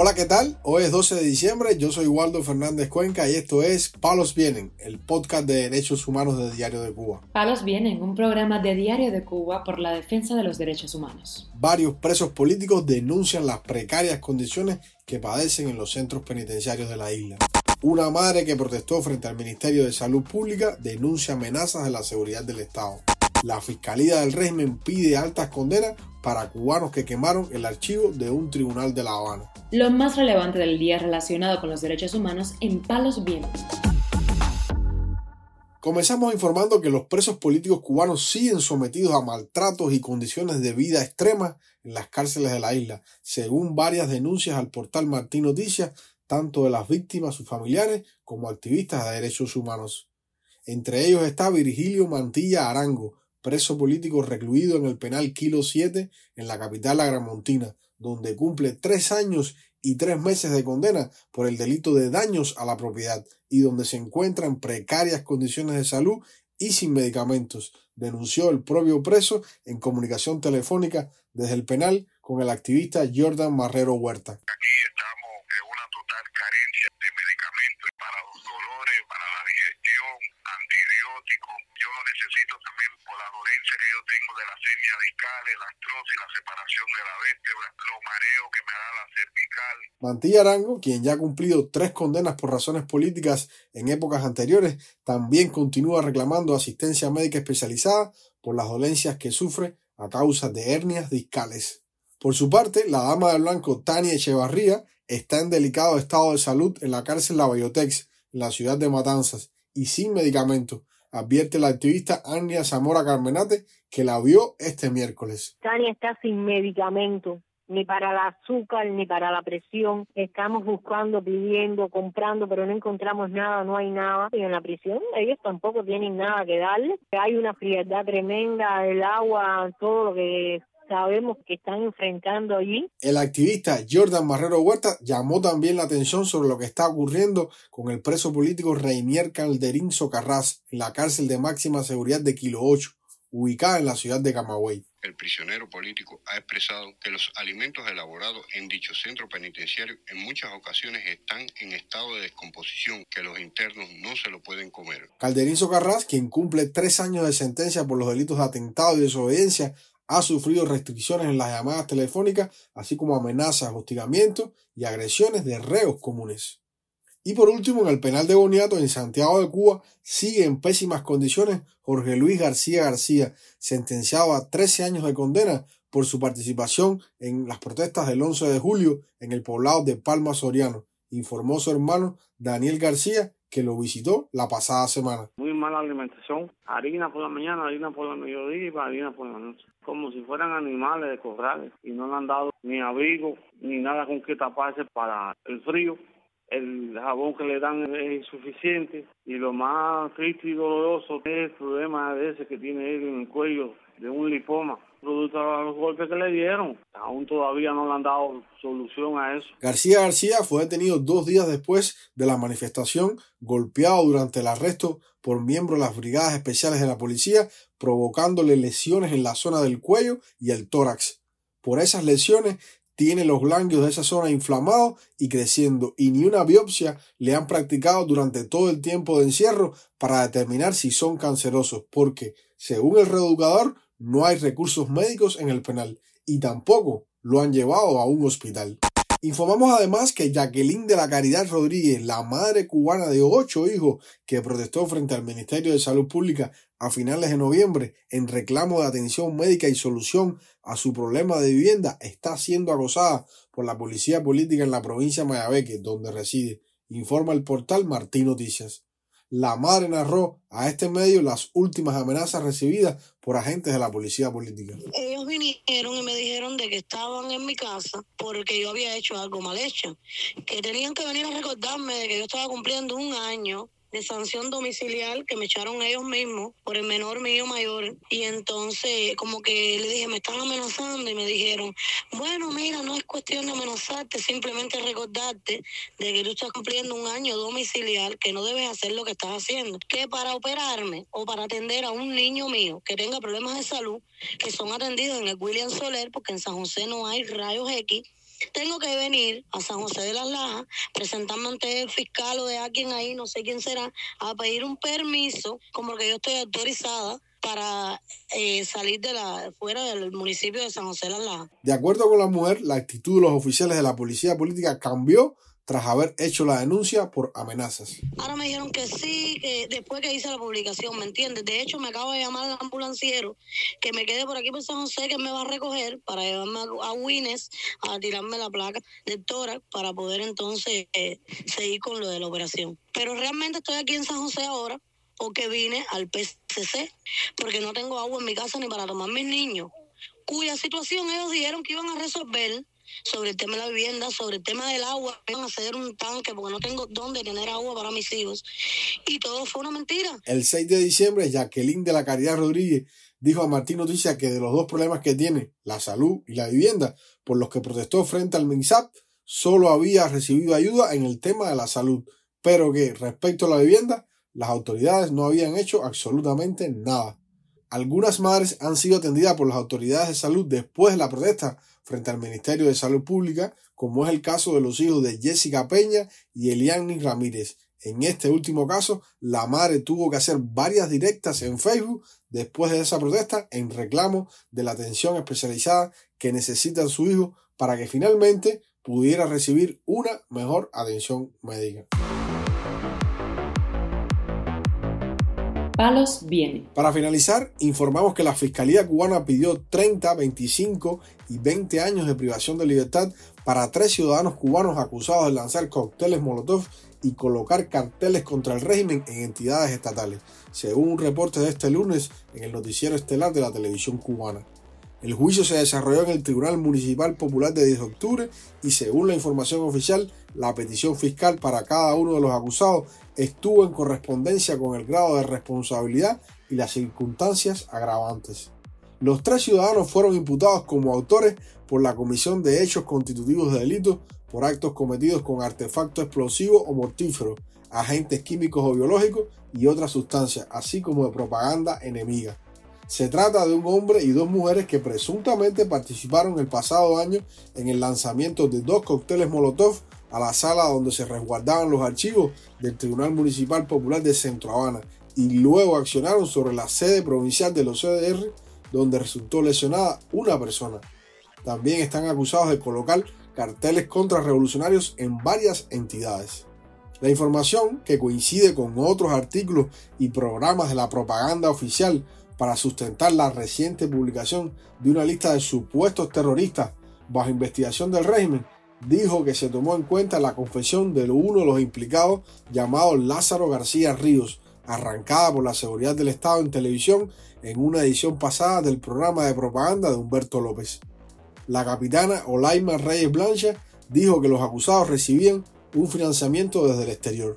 Hola, ¿qué tal? Hoy es 12 de diciembre, yo soy Waldo Fernández Cuenca y esto es Palos Vienen, el podcast de derechos humanos de Diario de Cuba. Palos Vienen, un programa de Diario de Cuba por la defensa de los derechos humanos. Varios presos políticos denuncian las precarias condiciones que padecen en los centros penitenciarios de la isla. Una madre que protestó frente al Ministerio de Salud Pública denuncia amenazas de la seguridad del Estado. La Fiscalía del régimen pide altas condenas para cubanos que quemaron el archivo de un tribunal de La Habana. Lo más relevante del día relacionado con los derechos humanos en Palos Vientos. Comenzamos informando que los presos políticos cubanos siguen sometidos a maltratos y condiciones de vida extremas en las cárceles de la isla, según varias denuncias al portal Martín Noticias, tanto de las víctimas, sus familiares, como activistas de derechos humanos. Entre ellos está Virgilio Mantilla Arango, preso político recluido en el penal Kilo 7 en la capital agramontina, donde cumple tres años y tres meses de condena por el delito de daños a la propiedad y donde se encuentra en precarias condiciones de salud y sin medicamentos, denunció el propio preso en comunicación telefónica desde el penal con el activista Jordan Marrero Huerta. Aquí estamos en una total carencia de medicamentos para los dolores, para la digestión, antibióticos. Yo lo necesito también por la dolencia que yo tengo de la artrosis, la separación de la vértebra, los mareos que me da la cervical. Mantilla Arango, quien ya ha cumplido tres condenas por razones políticas en épocas anteriores, también continúa reclamando asistencia médica especializada por las dolencias que sufre a causa de hernias discales. Por su parte, la dama de blanco Tania Echevarría está en delicado estado de salud en la cárcel La Bayotex, en la ciudad de Matanzas, y sin medicamento, advierte la activista Ania Zamora Carmenate, que la vio este miércoles. Tania está sin medicamento, ni para el azúcar, ni para la presión. Estamos buscando, pidiendo, comprando, pero no encontramos nada, no hay nada. Y en la prisión ellos tampoco tienen nada que darle. Hay una frialdad tremenda, el agua, todo lo que sabemos que están enfrentando allí. El activista Jordan Marrero Huerta llamó también la atención sobre lo que está ocurriendo con el preso político Reinier Calderín Socarrás en la cárcel de máxima seguridad de Kilo 8, ubicada en la ciudad de Camagüey. El prisionero político ha expresado que los alimentos elaborados en dicho centro penitenciario en muchas ocasiones están en estado de descomposición, que los internos no se lo pueden comer. Calderín Socarrás, quien cumple tres años de sentencia por los delitos de atentado y desobediencia, ha sufrido restricciones en las llamadas telefónicas, así como amenazas, hostigamientos y agresiones de reos comunes. Y por último, en el penal de Boniato, en Santiago de Cuba, sigue en pésimas condiciones Jorge Luis García García, sentenciado a 13 años de condena por su participación en las protestas del 11 de julio en el poblado de Palma Soriano, informó su hermano Daniel García, que lo visitó la pasada semana. Muy mala alimentación, harina por la mañana, harina por la mediodía y harina por la noche, como si fueran animales de corrales y no le han dado ni abrigo ni nada con que taparse para el frío. El jabón que le dan es insuficiente y lo más triste y doloroso es el problema de ese que tiene él en el cuello de un lipoma producto de los golpes que le dieron. Aún todavía no le han dado solución a eso. García García fue detenido dos días después de la manifestación, golpeado durante el arresto por miembros de las brigadas especiales de la policía, provocándole lesiones en la zona del cuello y el tórax. Por esas lesiones tiene los ganglios de esa zona inflamados y creciendo y ni una biopsia le han practicado durante todo el tiempo de encierro para determinar si son cancerosos, porque, según el reeducador, no hay recursos médicos en el penal y tampoco lo han llevado a un hospital. Informamos además que Jacqueline de la Caridad Rodríguez, la madre cubana de ocho hijos que protestó frente al Ministerio de Salud Pública a finales de noviembre en reclamo de atención médica y solución a su problema de vivienda, está siendo acosada por la policía política en la provincia de Mayabeque, donde reside, informa el portal Martín Noticias. La madre narró a este medio las últimas amenazas recibidas por agentes de la policía política. Ellos vinieron y me dijeron de que estaban en mi casa porque yo había hecho algo mal hecho, que tenían que venir a recordarme de que yo estaba cumpliendo un año de sanción domiciliar que me echaron ellos mismos por el menor mío mayor. Y entonces como que le dije me están amenazando y me dijeron bueno mira no es cuestión de amenazarte simplemente recordarte de que tú estás cumpliendo un año domiciliar que no debes hacer lo que estás haciendo que para operarme o para atender a un niño mío que tenga problemas de salud que son atendidos en el William Soler porque en San José no hay rayos X tengo que venir a San José de las Lajas, presentarme ante el fiscal o de alguien ahí, no sé quién será, a pedir un permiso, como que yo estoy autorizada para eh, salir de la fuera del municipio de San José de las Lajas. De acuerdo con la mujer, la actitud de los oficiales de la policía política cambió tras haber hecho la denuncia por amenazas. Ahora me dijeron que sí, que después que hice la publicación, ¿me entiendes? De hecho, me acabo de llamar al ambulanciero que me quede por aquí por San José, que me va a recoger para llevarme a Wines a tirarme la placa del tórax para poder entonces eh, seguir con lo de la operación. Pero realmente estoy aquí en San José ahora porque vine al PCC, porque no tengo agua en mi casa ni para tomar mis niños, cuya situación ellos dijeron que iban a resolver sobre el tema de la vivienda, sobre el tema del agua, iban a hacer un tanque porque no tengo dónde tener agua para mis hijos. Y todo fue una mentira. El 6 de diciembre, Jacqueline de la Caridad Rodríguez dijo a Martín Noticias que de los dos problemas que tiene, la salud y la vivienda, por los que protestó frente al MINSAP, solo había recibido ayuda en el tema de la salud, pero que respecto a la vivienda, las autoridades no habían hecho absolutamente nada. Algunas madres han sido atendidas por las autoridades de salud después de la protesta frente al Ministerio de Salud Pública, como es el caso de los hijos de Jessica Peña y Eliani Ramírez. En este último caso, la madre tuvo que hacer varias directas en Facebook después de esa protesta en reclamo de la atención especializada que necesita su hijo para que finalmente pudiera recibir una mejor atención médica. Palos viene. Para finalizar, informamos que la Fiscalía cubana pidió 30, 25 y 20 años de privación de libertad para tres ciudadanos cubanos acusados de lanzar cócteles Molotov y colocar carteles contra el régimen en entidades estatales, según un reporte de este lunes en el noticiero estelar de la televisión cubana. El juicio se desarrolló en el Tribunal Municipal Popular de 10 de octubre y según la información oficial, la petición fiscal para cada uno de los acusados estuvo en correspondencia con el grado de responsabilidad y las circunstancias agravantes. Los tres ciudadanos fueron imputados como autores por la comisión de hechos constitutivos de delito por actos cometidos con artefactos explosivos o mortíferos, agentes químicos o biológicos y otras sustancias, así como de propaganda enemiga. Se trata de un hombre y dos mujeres que presuntamente participaron el pasado año en el lanzamiento de dos cócteles Molotov a la sala donde se resguardaban los archivos del Tribunal Municipal Popular de Centro Habana y luego accionaron sobre la sede provincial de los CDR donde resultó lesionada una persona. También están acusados de colocar carteles contrarrevolucionarios en varias entidades. La información, que coincide con otros artículos y programas de la propaganda oficial para sustentar la reciente publicación de una lista de supuestos terroristas bajo investigación del régimen, dijo que se tomó en cuenta la confesión de uno de los implicados llamado Lázaro García Ríos, arrancada por la seguridad del Estado en televisión en una edición pasada del programa de propaganda de Humberto López. La capitana Olaima Reyes Blancha dijo que los acusados recibían un financiamiento desde el exterior.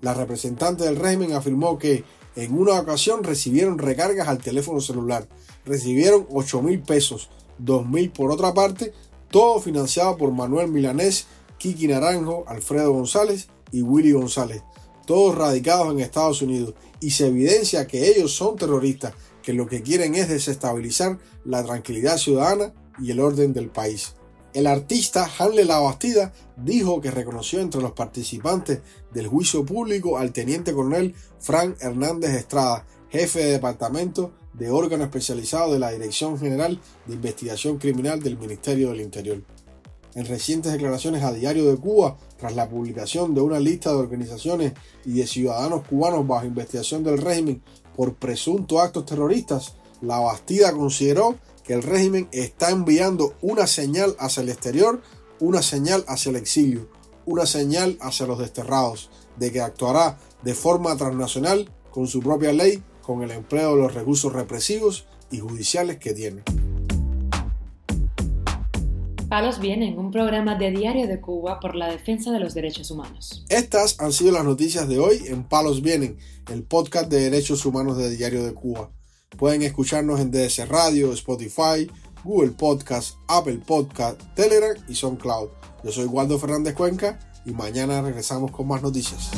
La representante del régimen afirmó que en una ocasión recibieron recargas al teléfono celular, recibieron 8 mil pesos, 2 mil por otra parte, todo financiado por Manuel Milanés, Kiki Naranjo, Alfredo González y Willy González, todos radicados en Estados Unidos, y se evidencia que ellos son terroristas, que lo que quieren es desestabilizar la tranquilidad ciudadana y el orden del país. El artista Hanle Bastida dijo que reconoció entre los participantes del juicio público al teniente coronel Frank Hernández Estrada, jefe de departamento de órgano especializado de la Dirección General de Investigación Criminal del Ministerio del Interior. En recientes declaraciones a Diario de Cuba, tras la publicación de una lista de organizaciones y de ciudadanos cubanos bajo investigación del régimen por presuntos actos terroristas, la Bastida consideró que el régimen está enviando una señal hacia el exterior, una señal hacia el exilio, una señal hacia los desterrados, de que actuará de forma transnacional con su propia ley con el empleo de los recursos represivos y judiciales que tiene. Palos Vienen, un programa de Diario de Cuba por la defensa de los derechos humanos. Estas han sido las noticias de hoy en Palos Vienen, el podcast de derechos humanos de Diario de Cuba. Pueden escucharnos en DS Radio, Spotify, Google Podcast, Apple Podcast, Telegram y SoundCloud. Yo soy Waldo Fernández Cuenca y mañana regresamos con más noticias.